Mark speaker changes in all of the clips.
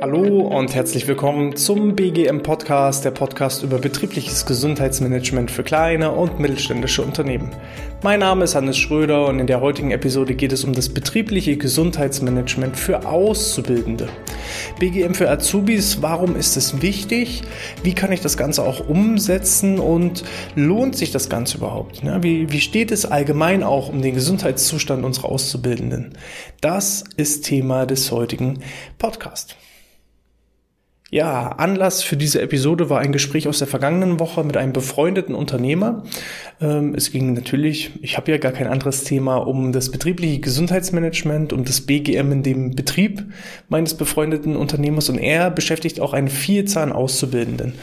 Speaker 1: Hallo und herzlich willkommen zum BGM Podcast, der Podcast über betriebliches Gesundheitsmanagement für kleine und mittelständische Unternehmen. Mein Name ist Hannes Schröder und in der heutigen Episode geht es um das betriebliche Gesundheitsmanagement für Auszubildende. BGM für Azubis, warum ist es wichtig? Wie kann ich das Ganze auch umsetzen und lohnt sich das Ganze überhaupt? Wie, wie steht es allgemein auch um den Gesundheitszustand unserer Auszubildenden? Das ist Thema des heutigen Podcasts. Ja, Anlass für diese Episode war ein Gespräch aus der vergangenen Woche mit einem befreundeten Unternehmer. Ähm, es ging natürlich, ich habe ja gar kein anderes Thema, um das betriebliche Gesundheitsmanagement, um das BGM in dem Betrieb meines befreundeten Unternehmers und er beschäftigt auch einen Vielzahl an Auszubildenden.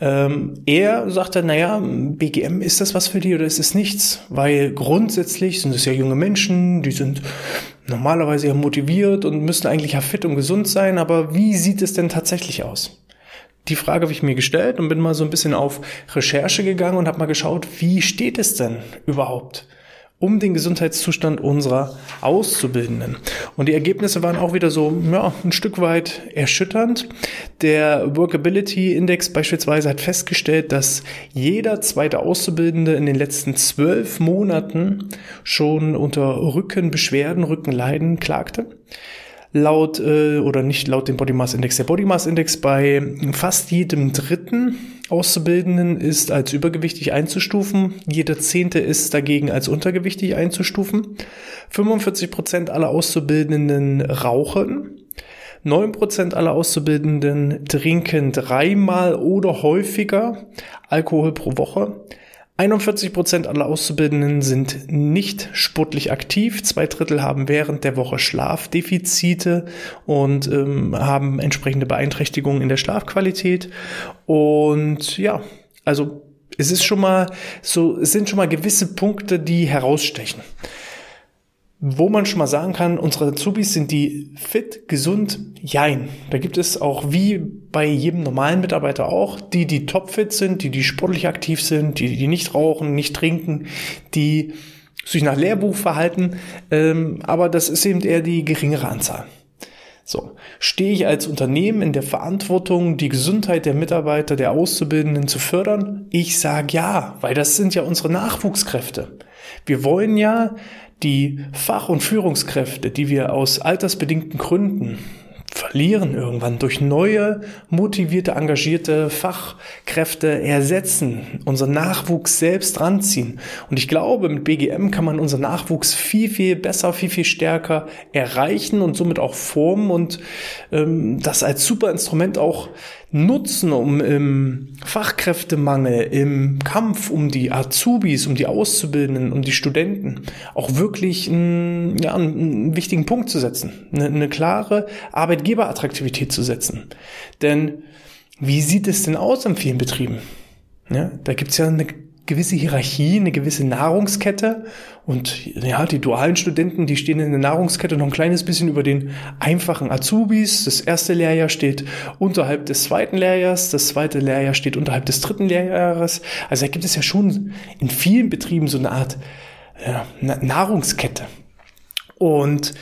Speaker 1: Ähm, er sagte, naja, BGM, ist das was für die oder ist es nichts? Weil grundsätzlich sind es ja junge Menschen, die sind normalerweise ja motiviert und müssen eigentlich ja fit und gesund sein, aber wie sieht es denn tatsächlich aus? Die Frage habe ich mir gestellt und bin mal so ein bisschen auf Recherche gegangen und habe mal geschaut, wie steht es denn überhaupt um den Gesundheitszustand unserer Auszubildenden. Und die Ergebnisse waren auch wieder so, ja, ein Stück weit erschütternd. Der Workability Index beispielsweise hat festgestellt, dass jeder zweite Auszubildende in den letzten zwölf Monaten schon unter Rückenbeschwerden, Rückenleiden klagte laut äh, oder nicht laut dem Body Mass Index. Der Body Mass Index bei fast jedem dritten Auszubildenden ist als übergewichtig einzustufen. Jeder zehnte ist dagegen als untergewichtig einzustufen. 45 Prozent aller Auszubildenden rauchen. 9% aller Auszubildenden trinken dreimal oder häufiger Alkohol pro Woche. 41 Prozent aller Auszubildenden sind nicht sportlich aktiv. Zwei Drittel haben während der Woche Schlafdefizite und ähm, haben entsprechende Beeinträchtigungen in der Schlafqualität. Und ja, also es ist schon mal so, es sind schon mal gewisse Punkte, die herausstechen wo man schon mal sagen kann, unsere Azubis sind die fit, gesund, jein. Da gibt es auch wie bei jedem normalen Mitarbeiter auch, die, die topfit sind, die, die sportlich aktiv sind, die, die nicht rauchen, nicht trinken, die sich nach Lehrbuch verhalten, ähm, aber das ist eben eher die geringere Anzahl. So, stehe ich als Unternehmen in der Verantwortung, die Gesundheit der Mitarbeiter, der Auszubildenden zu fördern? Ich sage ja, weil das sind ja unsere Nachwuchskräfte. Wir wollen ja die Fach- und Führungskräfte, die wir aus altersbedingten Gründen verlieren irgendwann durch neue, motivierte, engagierte Fachkräfte ersetzen, unser Nachwuchs selbst ranziehen. Und ich glaube, mit BGM kann man unseren Nachwuchs viel, viel besser, viel, viel stärker erreichen und somit auch formen und ähm, das als super Instrument auch nutzen, um im Fachkräftemangel, im Kampf um die Azubis, um die Auszubildenden, um die Studenten auch wirklich einen, ja, einen wichtigen Punkt zu setzen, eine, eine klare Arbeitgeberattraktivität zu setzen. Denn wie sieht es denn aus in vielen Betrieben? Ja, da gibt's ja eine gewisse Hierarchie, eine gewisse Nahrungskette. Und ja, die dualen Studenten, die stehen in der Nahrungskette noch ein kleines bisschen über den einfachen Azubis. Das erste Lehrjahr steht unterhalb des zweiten Lehrjahres, das zweite Lehrjahr steht unterhalb des dritten Lehrjahres. Also da gibt es ja schon in vielen Betrieben so eine Art ja, Nahrungskette. Und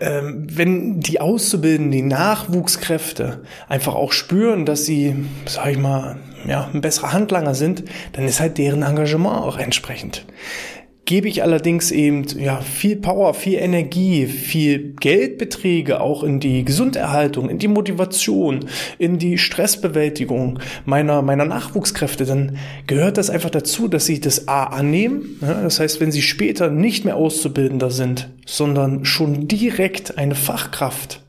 Speaker 1: ähm, wenn die Auszubildenden, die Nachwuchskräfte einfach auch spüren, dass sie, sag ich mal, ja, ein besserer Handlanger sind, dann ist halt deren Engagement auch entsprechend. Gebe ich allerdings eben ja viel Power, viel Energie, viel Geldbeträge auch in die Gesunderhaltung, in die Motivation, in die Stressbewältigung meiner meiner Nachwuchskräfte, dann gehört das einfach dazu, dass sie das A annehmen. Ja, das heißt, wenn sie später nicht mehr Auszubildender sind, sondern schon direkt eine Fachkraft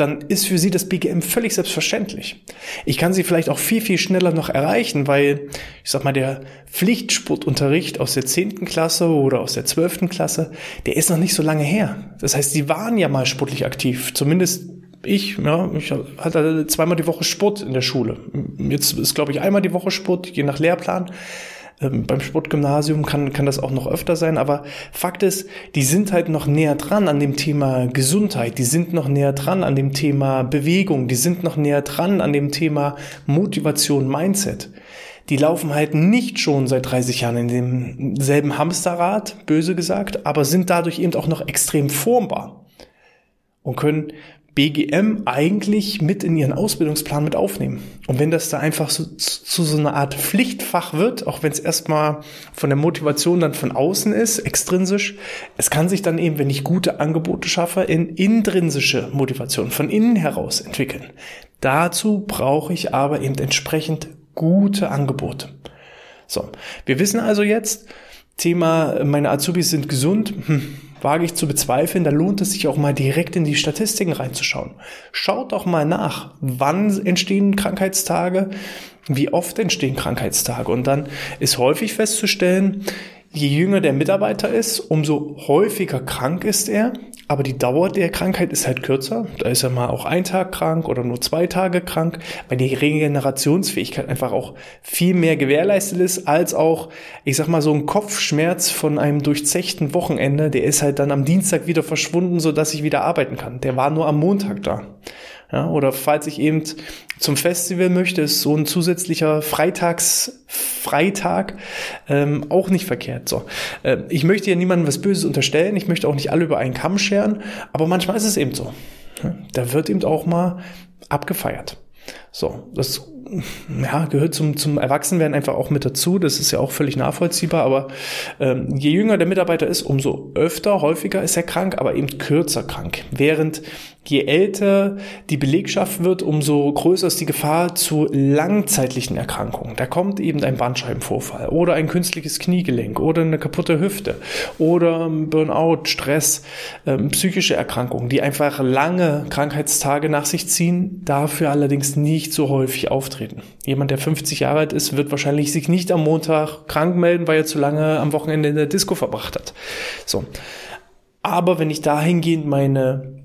Speaker 1: dann ist für sie das BGM völlig selbstverständlich. Ich kann sie vielleicht auch viel, viel schneller noch erreichen, weil, ich sag mal, der Pflichtsportunterricht aus der zehnten Klasse oder aus der zwölften Klasse, der ist noch nicht so lange her. Das heißt, sie waren ja mal sportlich aktiv. Zumindest ich, ja, ich hatte zweimal die Woche Sport in der Schule. Jetzt ist, glaube ich, einmal die Woche Sport, je nach Lehrplan. Ähm, beim Sportgymnasium kann, kann das auch noch öfter sein, aber Fakt ist, die sind halt noch näher dran an dem Thema Gesundheit, die sind noch näher dran an dem Thema Bewegung, die sind noch näher dran an dem Thema Motivation, Mindset. die laufen halt nicht schon seit 30 Jahren in demselben Hamsterrad, böse gesagt, aber sind dadurch eben auch noch extrem formbar und können BGM eigentlich mit in ihren Ausbildungsplan mit aufnehmen. Und wenn das da einfach so, zu so einer Art Pflichtfach wird, auch wenn es erstmal von der Motivation dann von außen ist, extrinsisch, es kann sich dann eben, wenn ich gute Angebote schaffe, in intrinsische Motivation von innen heraus entwickeln. Dazu brauche ich aber eben entsprechend gute Angebote. So, wir wissen also jetzt, Thema, meine Azubis sind gesund. Hm wage ich zu bezweifeln, da lohnt es sich auch mal direkt in die Statistiken reinzuschauen. Schaut doch mal nach, wann entstehen Krankheitstage, wie oft entstehen Krankheitstage. Und dann ist häufig festzustellen, je jünger der Mitarbeiter ist, umso häufiger krank ist er aber die Dauer der Krankheit ist halt kürzer. Da ist er mal auch ein Tag krank oder nur zwei Tage krank, weil die Regenerationsfähigkeit einfach auch viel mehr gewährleistet ist, als auch, ich sag mal, so ein Kopfschmerz von einem durchzechten Wochenende, der ist halt dann am Dienstag wieder verschwunden, so dass ich wieder arbeiten kann. Der war nur am Montag da. Ja, oder falls ich eben zum Festival möchte, ist so ein zusätzlicher Freitags Freitag ähm, auch nicht verkehrt. So, äh, ich möchte ja niemandem was Böses unterstellen. Ich möchte auch nicht alle über einen Kamm scheren, aber manchmal ist es eben so. Ja, da wird eben auch mal abgefeiert. So, das ja, gehört zum, zum Erwachsenwerden einfach auch mit dazu. Das ist ja auch völlig nachvollziehbar. Aber ähm, je jünger der Mitarbeiter ist, umso öfter, häufiger ist er krank, aber eben kürzer krank. Während je älter die Belegschaft wird, umso größer ist die Gefahr zu langzeitlichen Erkrankungen. Da kommt eben ein Bandscheibenvorfall oder ein künstliches Kniegelenk oder eine kaputte Hüfte oder Burnout, Stress, ähm, psychische Erkrankungen, die einfach lange Krankheitstage nach sich ziehen, dafür allerdings nicht so häufig auftreten. Jemand, der 50 Jahre alt ist, wird wahrscheinlich sich nicht am Montag krank melden, weil er zu lange am Wochenende in der Disco verbracht hat. So. Aber wenn ich dahingehend meine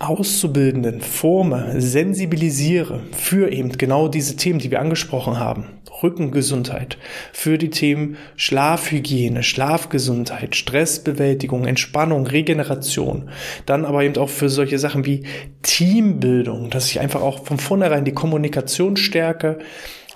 Speaker 1: Auszubildenden forme, sensibilisiere für eben genau diese Themen, die wir angesprochen haben. Rückengesundheit, für die Themen Schlafhygiene, Schlafgesundheit, Stressbewältigung, Entspannung, Regeneration. Dann aber eben auch für solche Sachen wie Teambildung, dass ich einfach auch von vornherein die Kommunikation stärke,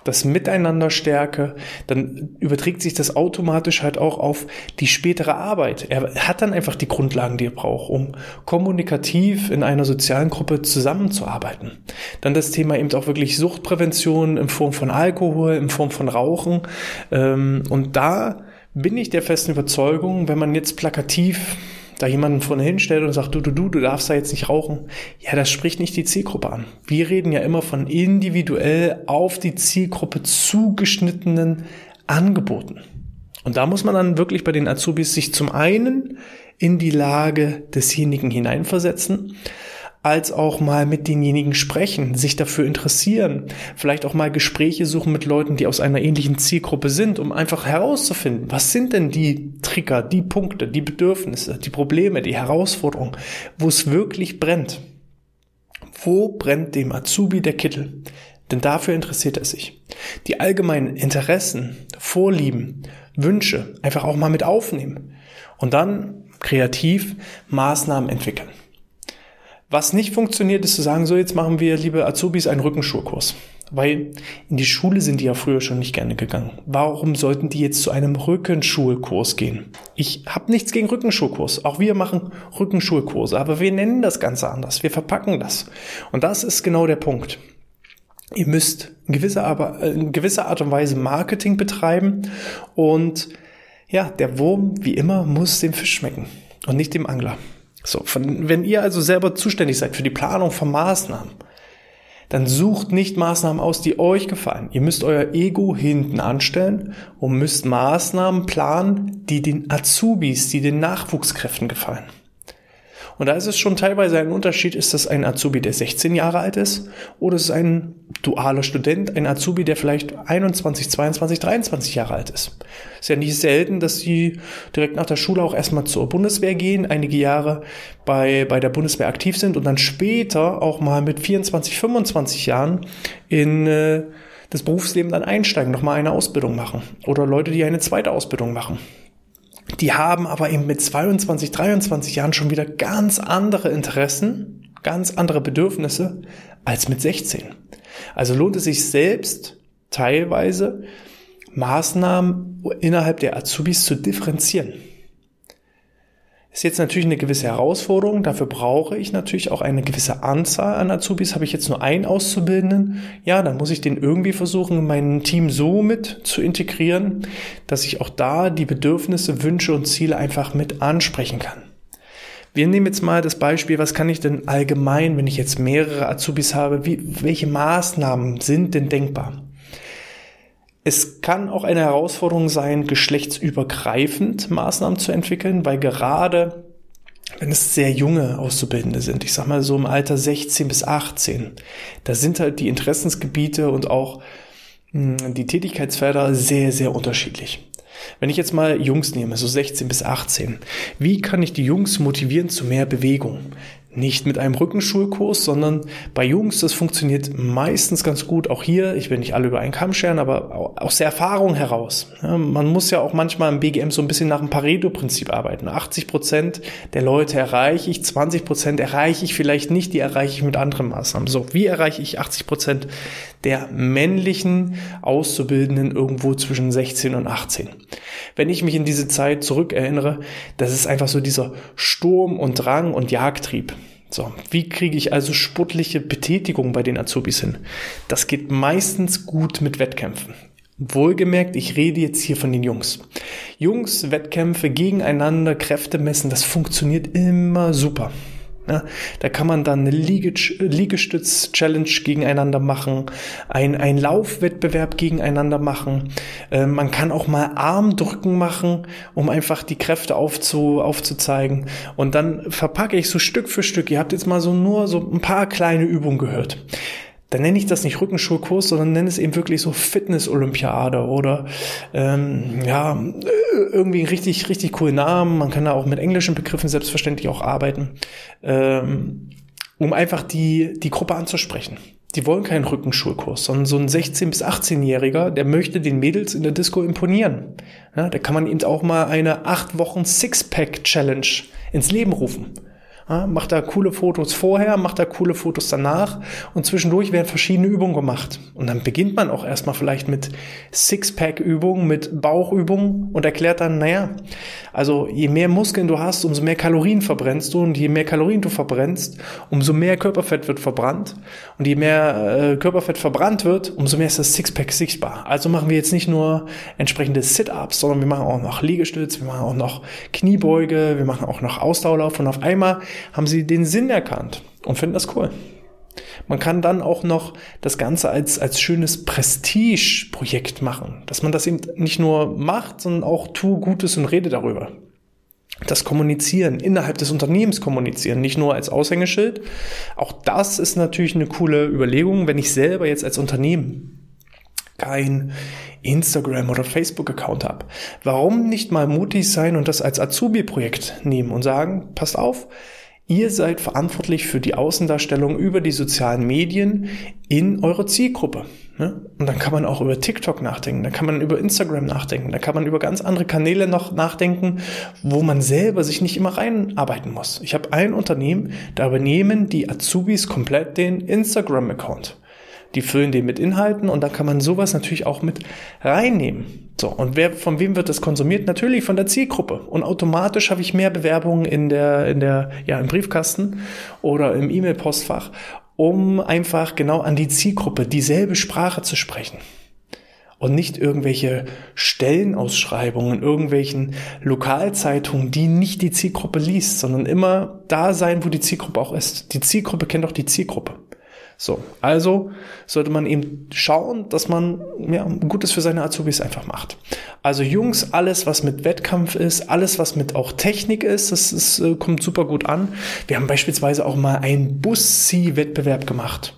Speaker 1: das Miteinander stärke, dann überträgt sich das automatisch halt auch auf die spätere Arbeit. Er hat dann einfach die Grundlagen, die er braucht, um kommunikativ in einer sozialen Gruppe zusammenzuarbeiten. Dann das Thema eben auch wirklich Suchtprävention in Form von Alkohol, in Form von Rauchen. Ähm, und da bin ich der festen Überzeugung, wenn man jetzt plakativ da jemanden vorne hinstellt und sagt, du, du, du, du darfst da jetzt nicht rauchen, ja, das spricht nicht die Zielgruppe an. Wir reden ja immer von individuell auf die Zielgruppe zugeschnittenen Angeboten. Und da muss man dann wirklich bei den Azubis sich zum einen in die Lage desjenigen hineinversetzen, als auch mal mit denjenigen sprechen, sich dafür interessieren, vielleicht auch mal Gespräche suchen mit Leuten, die aus einer ähnlichen Zielgruppe sind, um einfach herauszufinden, was sind denn die Trigger, die Punkte, die Bedürfnisse, die Probleme, die Herausforderungen, wo es wirklich brennt. Wo brennt dem Azubi der Kittel? Denn dafür interessiert er sich. Die allgemeinen Interessen, Vorlieben, Wünsche einfach auch mal mit aufnehmen und dann kreativ Maßnahmen entwickeln. Was nicht funktioniert, ist zu sagen, so jetzt machen wir, liebe Azubis, einen Rückenschulkurs. Weil in die Schule sind die ja früher schon nicht gerne gegangen. Warum sollten die jetzt zu einem Rückenschulkurs gehen? Ich habe nichts gegen Rückenschulkurs. Auch wir machen Rückenschulkurse, aber wir nennen das Ganze anders. Wir verpacken das. Und das ist genau der Punkt. Ihr müsst in gewisser, aber, in gewisser Art und Weise Marketing betreiben und ja, der Wurm, wie immer, muss dem Fisch schmecken und nicht dem Angler. So, von, wenn ihr also selber zuständig seid für die Planung von Maßnahmen, dann sucht nicht Maßnahmen aus, die euch gefallen. Ihr müsst euer Ego hinten anstellen und müsst Maßnahmen planen, die den Azubis, die den Nachwuchskräften gefallen. Und da ist es schon teilweise ein Unterschied, ist das ein Azubi, der 16 Jahre alt ist, oder ist es ein dualer Student, ein Azubi, der vielleicht 21, 22, 23 Jahre alt ist. Ist ja nicht selten, dass sie direkt nach der Schule auch erstmal zur Bundeswehr gehen, einige Jahre bei, bei der Bundeswehr aktiv sind und dann später auch mal mit 24, 25 Jahren in äh, das Berufsleben dann einsteigen, nochmal eine Ausbildung machen. Oder Leute, die eine zweite Ausbildung machen. Die haben aber eben mit 22, 23 Jahren schon wieder ganz andere Interessen, ganz andere Bedürfnisse als mit 16. Also lohnt es sich selbst teilweise Maßnahmen innerhalb der Azubis zu differenzieren. Ist jetzt natürlich eine gewisse Herausforderung. Dafür brauche ich natürlich auch eine gewisse Anzahl an Azubis. Habe ich jetzt nur einen Auszubildenden? Ja, dann muss ich den irgendwie versuchen, in mein Team so mit zu integrieren, dass ich auch da die Bedürfnisse, Wünsche und Ziele einfach mit ansprechen kann. Wir nehmen jetzt mal das Beispiel, was kann ich denn allgemein, wenn ich jetzt mehrere Azubis habe, wie, welche Maßnahmen sind denn denkbar? Es kann auch eine Herausforderung sein, geschlechtsübergreifend Maßnahmen zu entwickeln, weil gerade wenn es sehr junge Auszubildende sind, ich sag mal so im Alter 16 bis 18, da sind halt die Interessensgebiete und auch hm, die Tätigkeitsfelder sehr, sehr unterschiedlich. Wenn ich jetzt mal Jungs nehme, so 16 bis 18, wie kann ich die Jungs motivieren zu mehr Bewegung? Nicht mit einem Rückenschulkurs, sondern bei Jungs, das funktioniert meistens ganz gut. Auch hier, ich will nicht alle über einen Kamm scheren, aber aus der Erfahrung heraus. Man muss ja auch manchmal im BGM so ein bisschen nach dem Pareto-Prinzip arbeiten. 80 Prozent der Leute erreiche ich, 20 Prozent erreiche ich vielleicht nicht, die erreiche ich mit anderen Maßnahmen. So, wie erreiche ich 80 Prozent der männlichen Auszubildenden irgendwo zwischen 16 und 18? Wenn ich mich in diese Zeit zurückerinnere, das ist einfach so dieser Sturm und Drang und Jagdtrieb. So, wie kriege ich also sportliche Betätigung bei den Azubis hin? Das geht meistens gut mit Wettkämpfen. Wohlgemerkt, ich rede jetzt hier von den Jungs. Jungs, Wettkämpfe gegeneinander, Kräfte messen, das funktioniert immer super. Ja, da kann man dann eine Liegestütz-Challenge gegeneinander machen, ein, ein Laufwettbewerb gegeneinander machen. Äh, man kann auch mal Armdrücken machen, um einfach die Kräfte aufzu, aufzuzeigen. Und dann verpacke ich so Stück für Stück. Ihr habt jetzt mal so nur so ein paar kleine Übungen gehört dann nenne ich das nicht Rückenschulkurs, sondern nenne es eben wirklich so Fitness-Olympiade oder ähm, ja, irgendwie einen richtig, richtig coolen Namen. Man kann da auch mit englischen Begriffen selbstverständlich auch arbeiten, ähm, um einfach die, die Gruppe anzusprechen. Die wollen keinen Rückenschulkurs, sondern so ein 16- bis 18-Jähriger, der möchte den Mädels in der Disco imponieren. Ja, da kann man eben auch mal eine acht Wochen Sixpack-Challenge ins Leben rufen. Ja, macht da coole Fotos vorher, macht da coole Fotos danach und zwischendurch werden verschiedene Übungen gemacht. Und dann beginnt man auch erstmal vielleicht mit Sixpack-Übungen, mit Bauchübungen und erklärt dann, naja, also je mehr Muskeln du hast, umso mehr Kalorien verbrennst du und je mehr Kalorien du verbrennst, umso mehr Körperfett wird verbrannt und je mehr äh, Körperfett verbrannt wird, umso mehr ist das Sixpack sichtbar. Also machen wir jetzt nicht nur entsprechende Sit-Ups, sondern wir machen auch noch Liegestütz, wir machen auch noch Kniebeuge, wir machen auch noch Ausdauerlauf und auf einmal haben sie den Sinn erkannt und finden das cool. Man kann dann auch noch das Ganze als, als schönes Prestige-Projekt machen, dass man das eben nicht nur macht, sondern auch tue Gutes und rede darüber. Das Kommunizieren, innerhalb des Unternehmens kommunizieren, nicht nur als Aushängeschild. Auch das ist natürlich eine coole Überlegung, wenn ich selber jetzt als Unternehmen kein Instagram oder Facebook-Account habe. Warum nicht mal mutig sein und das als Azubi-Projekt nehmen und sagen, passt auf, Ihr seid verantwortlich für die Außendarstellung über die sozialen Medien in eurer Zielgruppe. Ne? Und dann kann man auch über TikTok nachdenken, dann kann man über Instagram nachdenken, dann kann man über ganz andere Kanäle noch nachdenken, wo man selber sich nicht immer reinarbeiten muss. Ich habe ein Unternehmen, da übernehmen die Azubis komplett den Instagram-Account. Die füllen den mit Inhalten und da kann man sowas natürlich auch mit reinnehmen. So, und wer, von wem wird das konsumiert? Natürlich von der Zielgruppe. Und automatisch habe ich mehr Bewerbungen in der, in der, ja, im Briefkasten oder im E-Mail-Postfach, um einfach genau an die Zielgruppe dieselbe Sprache zu sprechen und nicht irgendwelche Stellenausschreibungen, irgendwelchen Lokalzeitungen, die nicht die Zielgruppe liest, sondern immer da sein, wo die Zielgruppe auch ist. Die Zielgruppe kennt auch die Zielgruppe. So, also sollte man eben schauen, dass man ja, Gutes für seine Azubis einfach macht. Also Jungs, alles was mit Wettkampf ist, alles was mit auch Technik ist, das ist, äh, kommt super gut an. Wir haben beispielsweise auch mal einen Bus-C-Wettbewerb gemacht.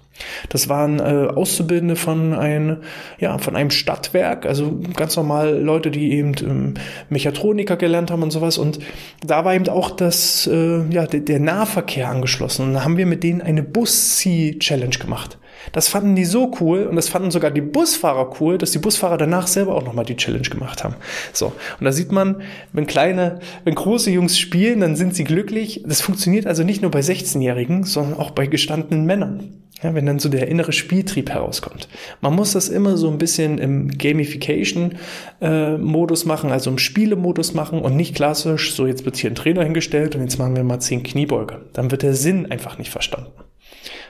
Speaker 1: Das waren äh, Auszubildende von, ein, ja, von einem Stadtwerk, also ganz normal Leute, die eben ähm, Mechatroniker gelernt haben und sowas. Und da war eben auch das, äh, ja, der, der Nahverkehr angeschlossen. Und da haben wir mit denen eine Bus-C-Challenge gemacht. Das fanden die so cool und das fanden sogar die Busfahrer cool, dass die Busfahrer danach selber auch nochmal die Challenge gemacht haben. So. Und da sieht man, wenn kleine, wenn große Jungs spielen, dann sind sie glücklich. Das funktioniert also nicht nur bei 16-Jährigen, sondern auch bei gestandenen Männern. Ja, wenn dann so der innere Spieltrieb herauskommt. Man muss das immer so ein bisschen im Gamification-Modus äh, machen, also im Spielemodus machen und nicht klassisch, so jetzt wird hier ein Trainer hingestellt und jetzt machen wir mal zehn Kniebeuge. Dann wird der Sinn einfach nicht verstanden.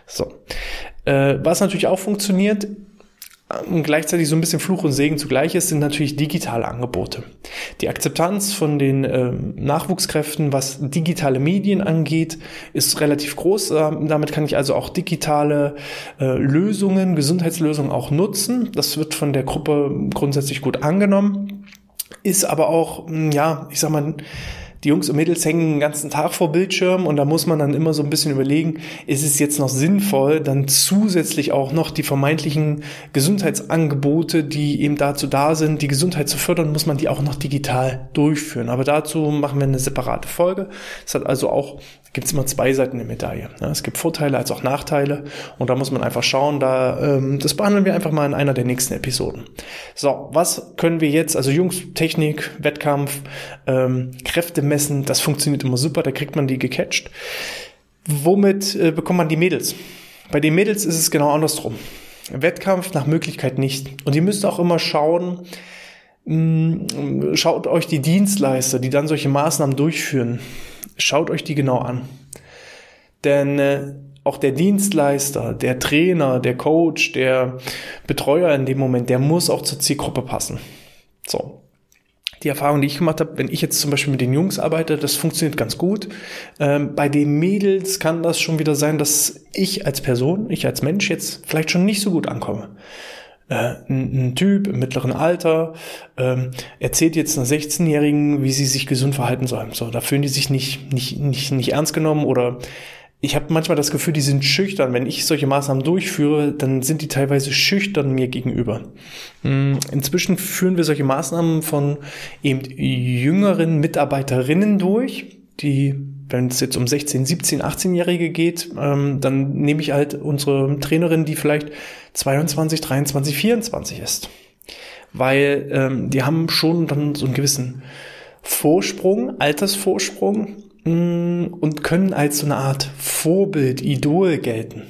Speaker 1: So. Äh, was natürlich auch funktioniert, gleichzeitig so ein bisschen Fluch und Segen zugleich ist, sind natürlich digitale Angebote. Die Akzeptanz von den äh, Nachwuchskräften, was digitale Medien angeht, ist relativ groß. Ähm, damit kann ich also auch digitale äh, Lösungen, Gesundheitslösungen auch nutzen. Das wird von der Gruppe grundsätzlich gut angenommen, ist aber auch, ja, ich sag mal, die Jungs und Mädels hängen den ganzen Tag vor Bildschirm und da muss man dann immer so ein bisschen überlegen, ist es jetzt noch sinnvoll, dann zusätzlich auch noch die vermeintlichen Gesundheitsangebote, die eben dazu da sind, die Gesundheit zu fördern, muss man die auch noch digital durchführen. Aber dazu machen wir eine separate Folge. Es hat also auch gibt es immer zwei Seiten der Medaille. Es gibt Vorteile als auch Nachteile und da muss man einfach schauen, da ähm, das behandeln wir einfach mal in einer der nächsten Episoden. So, was können wir jetzt, also Jungs, Technik, Wettkampf, ähm, Kräfte messen, das funktioniert immer super, da kriegt man die gecatcht. Womit äh, bekommt man die Mädels? Bei den Mädels ist es genau andersrum. Wettkampf nach Möglichkeit nicht. Und ihr müsst auch immer schauen, mh, schaut euch die Dienstleister, die dann solche Maßnahmen durchführen, Schaut euch die genau an. Denn äh, auch der Dienstleister, der Trainer, der Coach, der Betreuer in dem Moment, der muss auch zur Zielgruppe passen. So. Die Erfahrung, die ich gemacht habe, wenn ich jetzt zum Beispiel mit den Jungs arbeite, das funktioniert ganz gut. Ähm, bei den Mädels kann das schon wieder sein, dass ich als Person, ich als Mensch jetzt vielleicht schon nicht so gut ankomme äh, ein, Typ im mittleren Alter ähm, erzählt jetzt einer 16-Jährigen, wie sie sich gesund verhalten sollen. So, da fühlen die sich nicht, nicht, nicht, nicht ernst genommen oder ich habe manchmal das Gefühl, die sind schüchtern. Wenn ich solche Maßnahmen durchführe, dann sind die teilweise schüchtern mir gegenüber. Hm, inzwischen führen wir solche Maßnahmen von eben jüngeren Mitarbeiterinnen durch, die wenn es jetzt um 16, 17, 18-Jährige geht, ähm, dann nehme ich halt unsere Trainerin, die vielleicht 22, 23, 24 ist. Weil ähm, die haben schon dann so einen gewissen Vorsprung, Altersvorsprung mm, und können als so eine Art Vorbild, Idol gelten.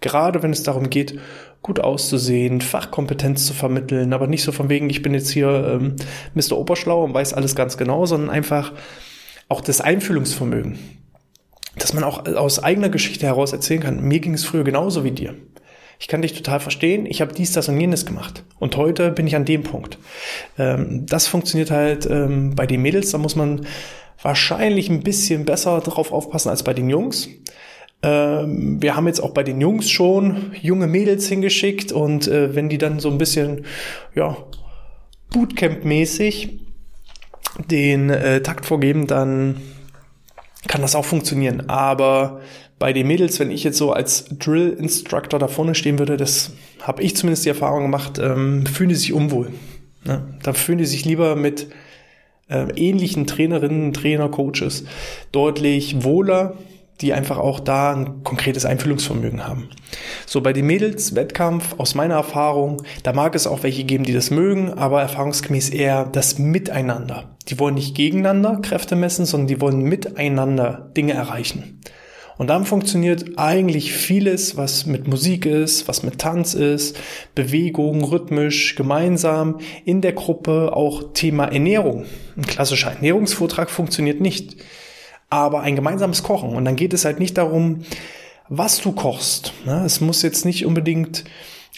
Speaker 1: Gerade wenn es darum geht, gut auszusehen, Fachkompetenz zu vermitteln, aber nicht so von wegen, ich bin jetzt hier ähm, Mr. Oberschlau und weiß alles ganz genau, sondern einfach auch das Einfühlungsvermögen, dass man auch aus eigener Geschichte heraus erzählen kann, mir ging es früher genauso wie dir. Ich kann dich total verstehen, ich habe dies, das und jenes gemacht. Und heute bin ich an dem Punkt. Ähm, das funktioniert halt ähm, bei den Mädels, da muss man wahrscheinlich ein bisschen besser drauf aufpassen als bei den Jungs. Ähm, wir haben jetzt auch bei den Jungs schon junge Mädels hingeschickt und äh, wenn die dann so ein bisschen, ja, Bootcamp-mäßig den äh, Takt vorgeben, dann kann das auch funktionieren. Aber bei den Mädels, wenn ich jetzt so als Drill Instructor da vorne stehen würde, das habe ich zumindest die Erfahrung gemacht, ähm, fühlen die sich unwohl. Ne? Da fühlen die sich lieber mit äh, ähnlichen Trainerinnen, Trainer, Coaches deutlich wohler die einfach auch da ein konkretes Einfühlungsvermögen haben. So bei den Mädels Wettkampf aus meiner Erfahrung, da mag es auch welche geben, die das mögen, aber erfahrungsgemäß eher das Miteinander. Die wollen nicht gegeneinander Kräfte messen, sondern die wollen miteinander Dinge erreichen. Und dann funktioniert eigentlich vieles, was mit Musik ist, was mit Tanz ist, Bewegung, rhythmisch, gemeinsam in der Gruppe, auch Thema Ernährung. Ein klassischer Ernährungsvortrag funktioniert nicht aber ein gemeinsames Kochen. Und dann geht es halt nicht darum, was du kochst. Ne? Es muss jetzt nicht unbedingt,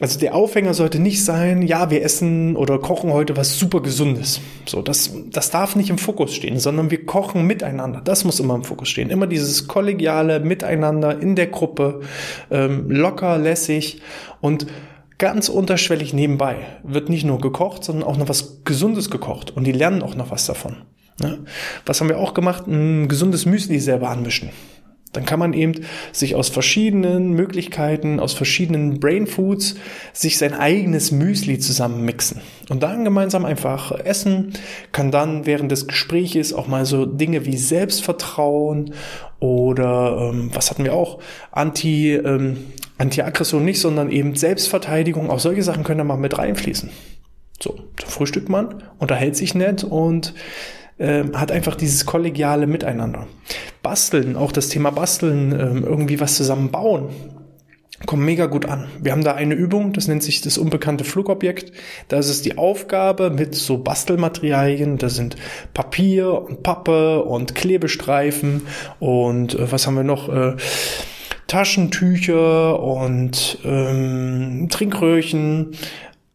Speaker 1: also der Aufhänger sollte nicht sein, ja, wir essen oder kochen heute was super Gesundes. So, das, das darf nicht im Fokus stehen, sondern wir kochen miteinander. Das muss immer im Fokus stehen. Immer dieses kollegiale Miteinander in der Gruppe, ähm, locker, lässig und ganz unterschwellig nebenbei wird nicht nur gekocht, sondern auch noch was Gesundes gekocht und die lernen auch noch was davon. Ja. Was haben wir auch gemacht? Ein gesundes Müsli selber anmischen. Dann kann man eben sich aus verschiedenen Möglichkeiten, aus verschiedenen Brain Foods, sich sein eigenes Müsli zusammenmixen. Und dann gemeinsam einfach essen, kann dann während des Gespräches auch mal so Dinge wie Selbstvertrauen oder ähm, was hatten wir auch? Anti, ähm, Anti-Aggression nicht, sondern eben Selbstverteidigung. Auch solche Sachen können da mal mit reinfließen. So, frühstückt man, unterhält sich nett und äh, hat einfach dieses kollegiale Miteinander. Basteln, auch das Thema Basteln, äh, irgendwie was zusammen bauen. kommen mega gut an. Wir haben da eine Übung, das nennt sich das unbekannte Flugobjekt. Da ist die Aufgabe mit so Bastelmaterialien, da sind Papier und Pappe und Klebestreifen und äh, was haben wir noch? Äh, Taschentücher und ähm, Trinkröhrchen,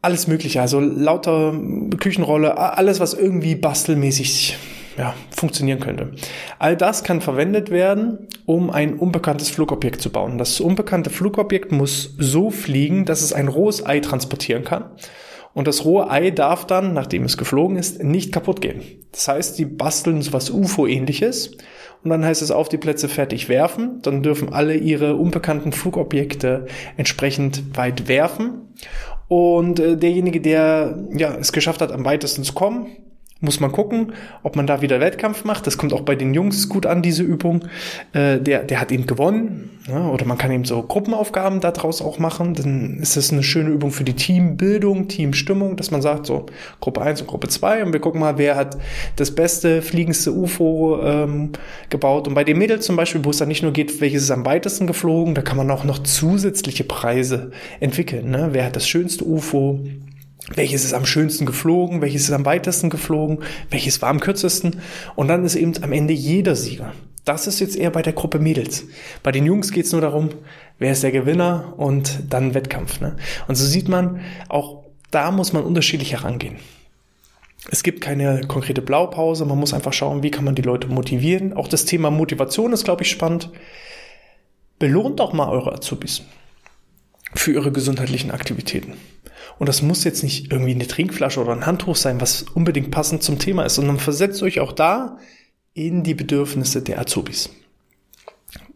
Speaker 1: alles mögliche, also lauter Küchenrolle, alles, was irgendwie bastelmäßig ja, funktionieren könnte. All das kann verwendet werden, um ein unbekanntes Flugobjekt zu bauen. Das unbekannte Flugobjekt muss so fliegen, dass es ein rohes Ei transportieren kann. Und das rohe Ei darf dann, nachdem es geflogen ist, nicht kaputt gehen. Das heißt, die basteln so was UFO-ähnliches. Und dann heißt es auf die Plätze fertig werfen. Dann dürfen alle ihre unbekannten Flugobjekte entsprechend weit werfen. Und äh, derjenige, der ja, es geschafft hat, am weitesten zu kommen, muss man gucken, ob man da wieder Wettkampf macht. Das kommt auch bei den Jungs gut an, diese Übung. Äh, der, der hat eben gewonnen. Ja, oder man kann eben so Gruppenaufgaben daraus auch machen. Dann ist das eine schöne Übung für die Teambildung, Teamstimmung, dass man sagt, so Gruppe 1 und Gruppe 2 und wir gucken mal, wer hat das beste, fliegendste UFO ähm, gebaut. Und bei den Mädels zum Beispiel, wo es dann nicht nur geht, welches ist am weitesten geflogen, da kann man auch noch zusätzliche Preise entwickeln. Ne? Wer hat das schönste UFO? Welches ist am schönsten geflogen, welches ist am weitesten geflogen, welches war am kürzesten. Und dann ist eben am Ende jeder Sieger. Das ist jetzt eher bei der Gruppe Mädels. Bei den Jungs geht's nur darum, wer ist der Gewinner und dann Wettkampf. Ne? Und so sieht man, auch da muss man unterschiedlich herangehen. Es gibt keine konkrete Blaupause, man muss einfach schauen, wie kann man die Leute motivieren. Auch das Thema Motivation ist, glaube ich, spannend. Belohnt doch mal eure Azubis für ihre gesundheitlichen Aktivitäten. Und das muss jetzt nicht irgendwie eine Trinkflasche oder ein Handtuch sein, was unbedingt passend zum Thema ist, sondern versetzt euch auch da in die Bedürfnisse der Azubis.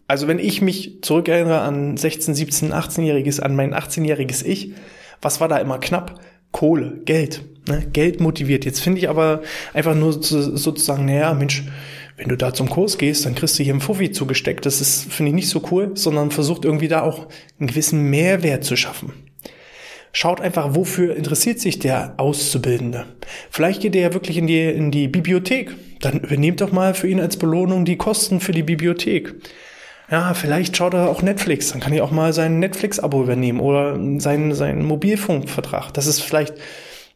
Speaker 1: Also wenn ich mich zurückerinnere an 16, 17, 18-jähriges, an mein 18-jähriges Ich, was war da immer knapp? Kohle, Geld. Ne? Geld motiviert. Jetzt finde ich aber einfach nur sozusagen, naja, Mensch, wenn du da zum Kurs gehst, dann kriegst du hier einen Fuffi zugesteckt. Das ist, finde ich, nicht so cool, sondern versucht irgendwie da auch einen gewissen Mehrwert zu schaffen. Schaut einfach, wofür interessiert sich der Auszubildende. Vielleicht geht er ja wirklich in die, in die Bibliothek. Dann übernehmt doch mal für ihn als Belohnung die Kosten für die Bibliothek. Ja, vielleicht schaut er auch Netflix. Dann kann er auch mal sein Netflix-Abo übernehmen oder seinen, seinen Mobilfunkvertrag. Das ist vielleicht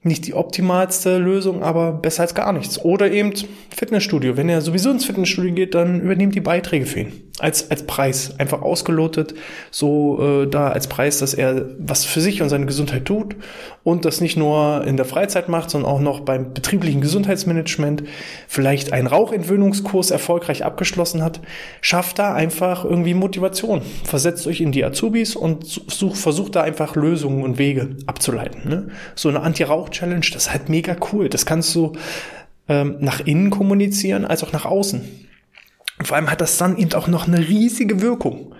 Speaker 1: nicht die optimalste Lösung, aber besser als gar nichts. Oder eben Fitnessstudio. Wenn er sowieso ins Fitnessstudio geht, dann übernehmt die Beiträge für ihn. Als, als Preis. Einfach ausgelotet, so äh, da als Preis, dass er was für sich und seine Gesundheit tut und das nicht nur in der Freizeit macht, sondern auch noch beim betrieblichen Gesundheitsmanagement vielleicht einen Rauchentwöhnungskurs erfolgreich abgeschlossen hat. Schafft da einfach irgendwie Motivation. Versetzt euch in die Azubis und sucht, versucht da einfach Lösungen und Wege abzuleiten. Ne? So eine Anti-Rauch Challenge, das ist halt mega cool. Das kannst du ähm, nach innen kommunizieren als auch nach außen. Und vor allem hat das dann eben auch noch eine riesige Wirkung.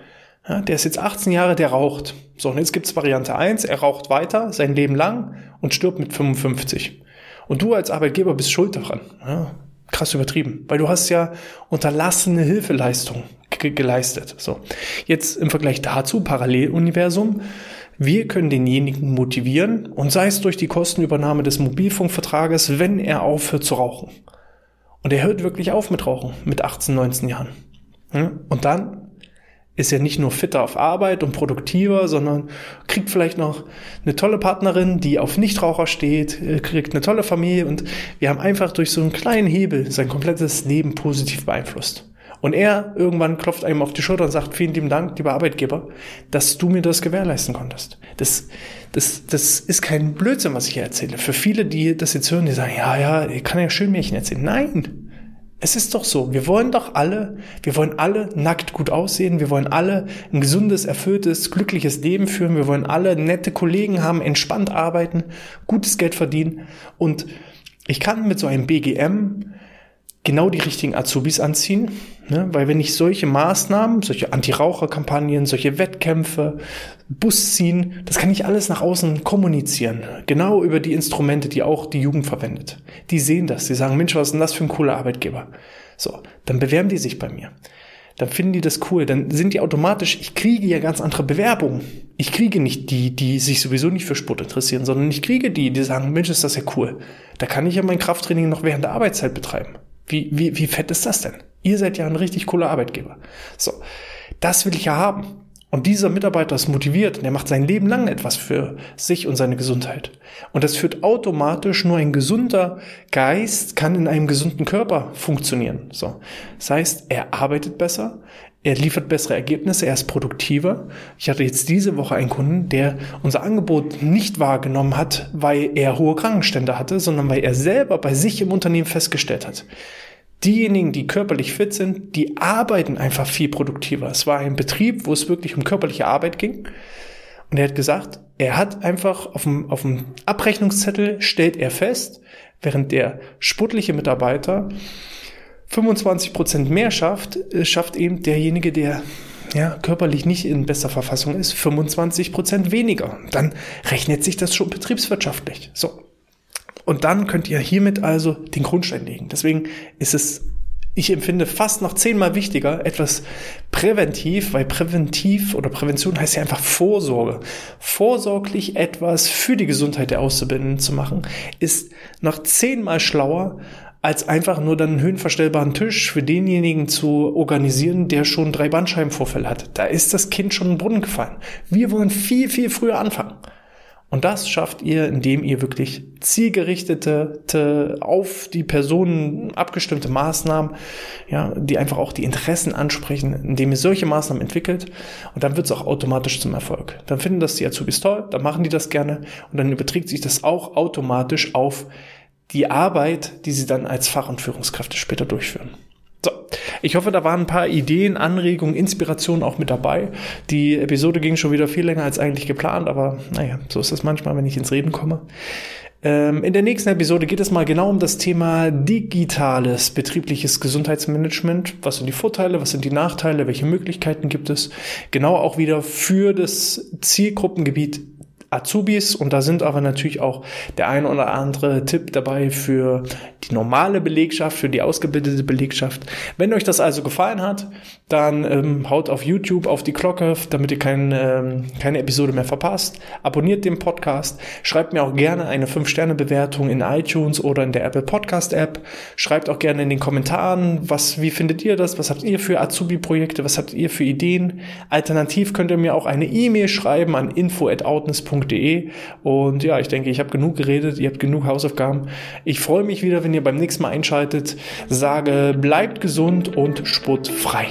Speaker 1: Ja, der ist jetzt 18 Jahre, der raucht. So, und jetzt gibt's Variante 1, er raucht weiter sein Leben lang und stirbt mit 55. Und du als Arbeitgeber bist schuld daran. Ja, krass übertrieben, weil du hast ja unterlassene Hilfeleistung ge geleistet. So, jetzt im Vergleich dazu, Paralleluniversum, wir können denjenigen motivieren und sei es durch die Kostenübernahme des Mobilfunkvertrages, wenn er aufhört zu rauchen. Und er hört wirklich auf mit Rauchen mit 18, 19 Jahren. Und dann ist er nicht nur fitter auf Arbeit und produktiver, sondern kriegt vielleicht noch eine tolle Partnerin, die auf Nichtraucher steht, äh, kriegt eine tolle Familie und wir haben einfach durch so einen kleinen Hebel sein komplettes Leben positiv beeinflusst. Und er irgendwann klopft einem auf die Schulter und sagt, vielen lieben Dank, lieber Arbeitgeber, dass du mir das gewährleisten konntest. Das, das, das ist kein Blödsinn, was ich hier erzähle. Für viele, die das jetzt hören, die sagen, ja, ja, ich kann ja schön Märchen erzählen. Nein, es ist doch so. Wir wollen doch alle, wir wollen alle nackt gut aussehen. Wir wollen alle ein gesundes, erfülltes, glückliches Leben führen. Wir wollen alle nette Kollegen haben, entspannt arbeiten, gutes Geld verdienen. Und ich kann mit so einem BGM genau die richtigen Azubis anziehen, ne? weil wenn ich solche Maßnahmen, solche Anti-Raucher-Kampagnen, solche Wettkämpfe, Bus ziehen, das kann ich alles nach außen kommunizieren, genau über die Instrumente, die auch die Jugend verwendet. Die sehen das, die sagen, Mensch, was ist denn das für ein cooler Arbeitgeber? So, dann bewerben die sich bei mir. Dann finden die das cool, dann sind die automatisch, ich kriege ja ganz andere Bewerbungen. Ich kriege nicht die, die sich sowieso nicht für Sport interessieren, sondern ich kriege die, die sagen, Mensch, ist das ja cool. Da kann ich ja mein Krafttraining noch während der Arbeitszeit betreiben. Wie, wie, wie fett ist das denn? Ihr seid ja ein richtig cooler Arbeitgeber. So, das will ich ja haben. Und dieser Mitarbeiter ist motiviert und er macht sein Leben lang etwas für sich und seine Gesundheit. Und das führt automatisch nur ein gesunder Geist kann in einem gesunden Körper funktionieren. So. Das heißt, er arbeitet besser, er liefert bessere Ergebnisse, er ist produktiver. Ich hatte jetzt diese Woche einen Kunden, der unser Angebot nicht wahrgenommen hat, weil er hohe Krankenstände hatte, sondern weil er selber bei sich im Unternehmen festgestellt hat, diejenigen, die körperlich fit sind, die arbeiten einfach viel produktiver. Es war ein Betrieb, wo es wirklich um körperliche Arbeit ging. Und er hat gesagt, er hat einfach auf dem, auf dem Abrechnungszettel stellt er fest, während der sportliche Mitarbeiter 25 Prozent mehr schafft, äh, schafft eben derjenige, der ja, körperlich nicht in bester Verfassung ist, 25 Prozent weniger. Dann rechnet sich das schon betriebswirtschaftlich. So. Und dann könnt ihr hiermit also den Grundstein legen. Deswegen ist es, ich empfinde fast noch zehnmal wichtiger, etwas präventiv, weil präventiv oder Prävention heißt ja einfach Vorsorge. Vorsorglich etwas für die Gesundheit der Auszubildenden zu machen, ist noch zehnmal schlauer, als einfach nur dann einen höhenverstellbaren Tisch für denjenigen zu organisieren, der schon drei Bandscheibenvorfälle hat. Da ist das Kind schon in den Brunnen gefallen. Wir wollen viel, viel früher anfangen. Und das schafft ihr, indem ihr wirklich zielgerichtete, auf die Personen abgestimmte Maßnahmen, ja, die einfach auch die Interessen ansprechen, indem ihr solche Maßnahmen entwickelt. Und dann wird es auch automatisch zum Erfolg. Dann finden das die Azubis toll, dann machen die das gerne und dann überträgt sich das auch automatisch auf die Arbeit, die sie dann als Fach- und Führungskräfte später durchführen. So, ich hoffe, da waren ein paar Ideen, Anregungen, Inspirationen auch mit dabei. Die Episode ging schon wieder viel länger als eigentlich geplant, aber naja, so ist das manchmal, wenn ich ins Reden komme. Ähm, in der nächsten Episode geht es mal genau um das Thema digitales betriebliches Gesundheitsmanagement. Was sind die Vorteile, was sind die Nachteile, welche Möglichkeiten gibt es? Genau auch wieder für das Zielgruppengebiet Azubis und da sind aber natürlich auch der ein oder andere Tipp dabei für die normale Belegschaft, für die ausgebildete Belegschaft. Wenn euch das also gefallen hat, dann ähm, haut auf YouTube auf die Glocke, damit ihr kein, ähm, keine Episode mehr verpasst. Abonniert den Podcast, schreibt mir auch gerne eine 5-Sterne-Bewertung in iTunes oder in der Apple Podcast App. Schreibt auch gerne in den Kommentaren, was, wie findet ihr das? Was habt ihr für Azubi-Projekte? Was habt ihr für Ideen? Alternativ könnt ihr mir auch eine E-Mail schreiben an info@outness.de und ja, ich denke, ich habe genug geredet, ihr habt genug Hausaufgaben. Ich freue mich wieder, wenn ihr beim nächsten Mal einschaltet. Sage, bleibt gesund und sportfrei.